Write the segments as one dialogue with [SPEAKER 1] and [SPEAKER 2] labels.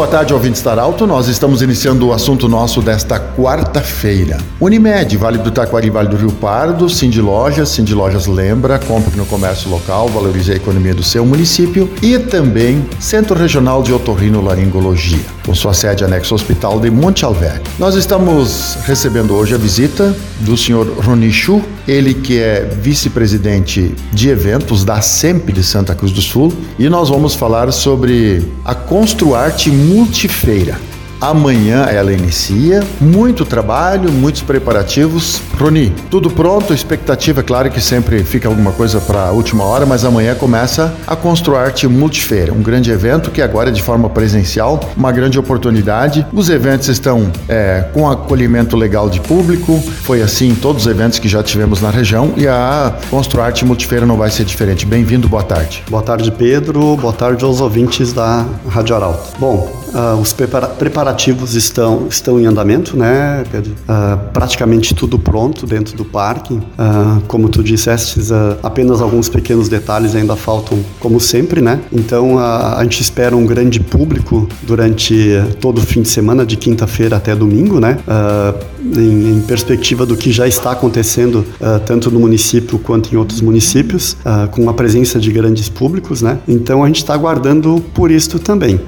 [SPEAKER 1] Boa tarde, ouvintes da Alto. Nós estamos iniciando o assunto nosso desta quarta-feira. Unimed, Vale do Taquari, Vale do Rio Pardo, Cindy Lojas, Cindy Lojas lembra, compre no comércio local, valorize a economia do seu município e também Centro Regional de Otorrino Laringologia, com sua sede anexo ao Hospital de Monte Alverne. Nós estamos recebendo hoje a visita do senhor Roni Chu, ele que é vice-presidente de eventos da SEMP de Santa Cruz do Sul, e nós vamos falar sobre a Construarte Multifeira. Amanhã ela inicia, muito trabalho, muitos preparativos. Roni, tudo pronto? Expectativa, claro que sempre fica alguma coisa para a última hora, mas amanhã começa a Construarte Multifeira, um grande evento que agora é de forma presencial, uma grande oportunidade. Os eventos estão é, com acolhimento legal de público, foi assim em todos os eventos que já tivemos na região e a Construarte Multifeira não vai ser diferente. Bem-vindo, boa tarde.
[SPEAKER 2] Boa tarde, Pedro. Boa tarde aos ouvintes da Rádio Arauto. Bom, uh, os prepara preparativos estão, estão em andamento, né, Pedro? Uh, praticamente tudo pronto dentro do parque. Uh, como tu disseste, apenas alguns pequenos detalhes ainda faltam, como sempre, né? Então a gente espera um grande público durante todo o fim de semana, de quinta-feira até domingo, né? Em, em, perspectiva do que já está acontecendo tanto no município quanto em outros municípios, com a presença de grandes públicos, né? Então a gente está aguardando por isto também.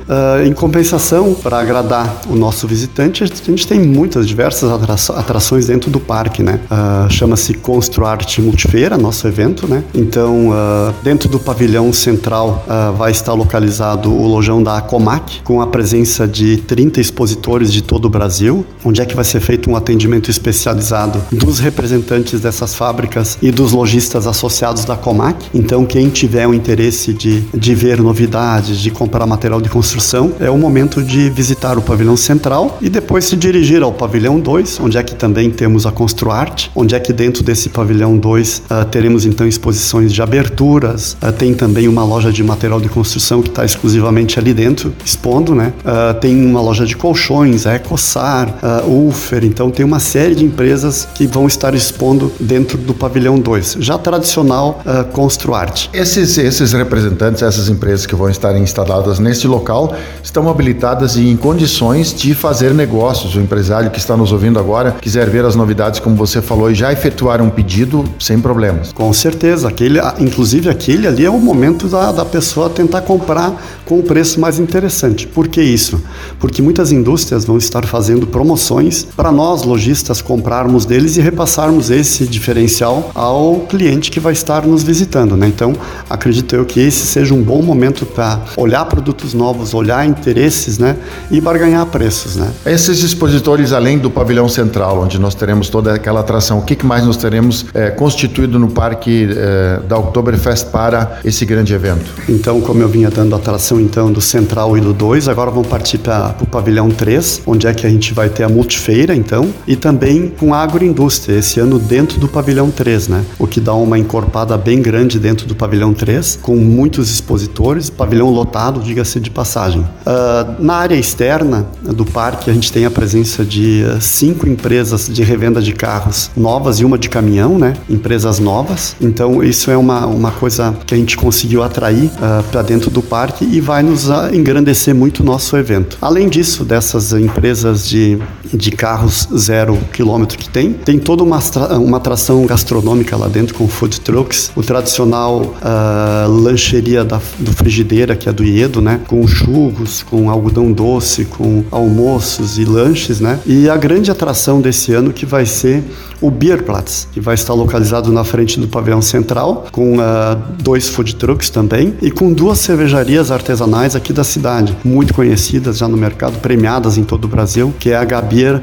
[SPEAKER 2] em compensação para agradar o nosso visitante, a gente tem muitas diversas atrações dentro do parque, né? Uh, Chama-se Construarte Multifeira, nosso evento, né? Então, uh, dentro do pavilhão central uh, vai estar localizado o lojão da Acomac, com a presença de 30 expositores de todo o Brasil, onde é que vai ser feito um atendimento especializado dos representantes dessas fábricas e dos lojistas associados da Comac. Então, quem tiver o interesse de, de ver novidades, de comprar material de construção, é o momento de visitar o pavilhão central e depois se dirigir ao pavilhão 2, onde é que também temos a Construarte, onde é que dentro desse pavilhão 2 uh, ah, teremos então exposições de aberturas, uh, tem também uma loja de material de construção que está exclusivamente ali dentro, expondo, né? Uh, tem uma loja de colchões, a Ecossar, uh, Ufer, então tem uma série de empresas que vão estar expondo dentro do pavilhão 2, já tradicional uh, Construarte.
[SPEAKER 1] Esses, esses representantes, essas empresas que vão estar instaladas neste local, estão habilitadas e em condições de fazer negócios. O empresário que está nos ouvindo agora quiser ver as novidades, como você falou, e já efetuar um pedido sem problemas.
[SPEAKER 2] Com certeza. Aquele, inclusive, aquele ali é o momento da, da pessoa tentar comprar com o preço mais interessante. Por que isso? Porque muitas indústrias vão estar fazendo promoções para nós, lojistas, comprarmos deles e repassarmos esse diferencial ao cliente que vai estar nos visitando. Né? Então, acredito eu que esse seja um bom momento para olhar produtos novos, olhar interesses né? E barganhar preços, né?
[SPEAKER 1] Esses expositores, além do pavilhão central, onde nós teremos toda aquela atração, o que, que mais nós teremos é, constituído no parque é, da Oktoberfest para esse grande evento?
[SPEAKER 2] Então, como eu vinha dando atração então do central e do 2, agora vamos partir para o pavilhão 3, onde é que a gente vai ter a multifeira, então, e também com agroindústria, esse ano dentro do pavilhão 3, né? O que dá uma encorpada bem grande dentro do pavilhão 3, com muitos expositores, pavilhão lotado, diga-se de passagem. Uh, na área externa do parque, a gente tem a presença de eh, cinco empresas de revenda de carros novas e uma de caminhão, né? Empresas novas. Então, isso é uma, uma coisa que a gente conseguiu atrair uh, eh, para dentro do parque e vai nos engrandecer muito o nosso evento. Além disso, dessas empresas de, de carros zero quilômetro que tem, tem toda uma, uma atração gastronômica lá dentro com food trucks, o tradicional uh, lancheria da, do Frigideira, que é do Iedo, né? Com churros, com algodão doce, com almoços e lanches, né? E a grande atração desse ano que vai ser o Bierplatz, que vai estar localizado na frente do pavilhão central, com uh, dois food trucks também e com duas cervejarias artesanais aqui da cidade, muito conhecidas já no mercado, premiadas em todo o Brasil, que é a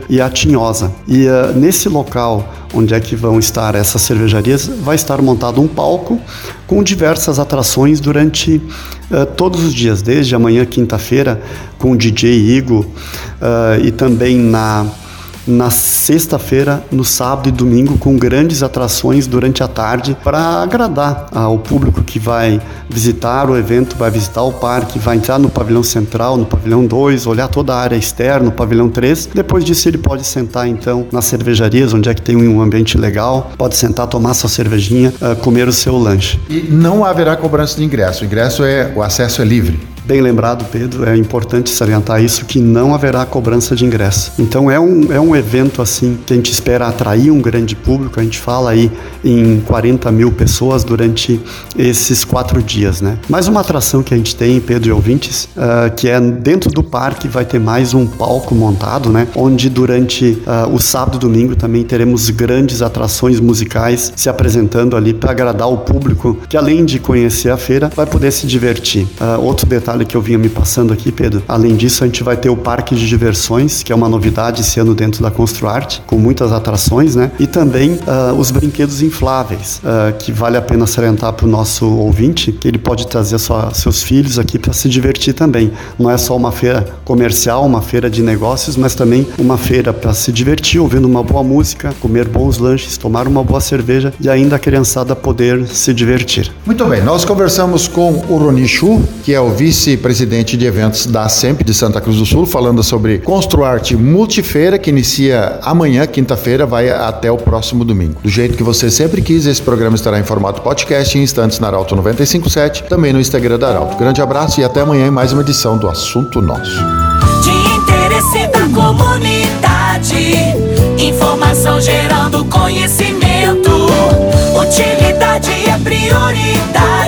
[SPEAKER 2] E a Tinhosa. E uh, nesse local onde é que vão estar essas cervejarias, vai estar montado um palco com diversas atrações durante uh, todos os dias, desde amanhã, quinta-feira, com o DJ Igo, uh, e também na na sexta-feira, no sábado e domingo, com grandes atrações durante a tarde para agradar ao público que vai visitar o evento, vai visitar o parque, vai entrar no pavilhão central, no pavilhão 2, olhar toda a área externa, no pavilhão 3. Depois disso, ele pode sentar então nas cervejarias, onde é que tem um ambiente legal, pode sentar, tomar sua cervejinha, uh, comer o seu lanche.
[SPEAKER 1] E não haverá cobrança de ingresso. O ingresso é o acesso é livre.
[SPEAKER 2] Bem lembrado, Pedro, é importante salientar isso, que não haverá cobrança de ingresso. Então é um, é um evento assim que a gente espera atrair um grande público, a gente fala aí em 40 mil pessoas durante esses quatro dias, né? Mais uma atração que a gente tem, Pedro e ouvintes, uh, que é dentro do parque vai ter mais um palco montado, né? Onde durante uh, o sábado e domingo também teremos grandes atrações musicais se apresentando ali para agradar o público, que além de conhecer a feira, vai poder se divertir. Uh, outro detalhe que eu vinha me passando aqui, Pedro. Além disso, a gente vai ter o parque de diversões, que é uma novidade esse ano dentro da Construarte, com muitas atrações, né? E também uh, os brinquedos infláveis, uh, que vale a pena salientar para o nosso ouvinte, que ele pode trazer sua, seus filhos aqui para se divertir também. Não é só uma feira comercial, uma feira de negócios, mas também uma feira para se divertir, ouvindo uma boa música, comer bons lanches, tomar uma boa cerveja e ainda a criançada poder se divertir.
[SPEAKER 1] Muito bem, nós conversamos com o Roni Chu, que é o vice vice-presidente de eventos da SEMP de Santa Cruz do Sul, falando sobre Construarte Multifeira, que inicia amanhã, quinta-feira, vai até o próximo domingo. Do jeito que você sempre quis, esse programa estará em formato podcast em instantes na Arauto 957, também no Instagram da Arauto. Grande abraço e até amanhã em mais uma edição do Assunto Nosso.
[SPEAKER 3] De interesse da comunidade, informação gerando conhecimento, utilidade é prioridade.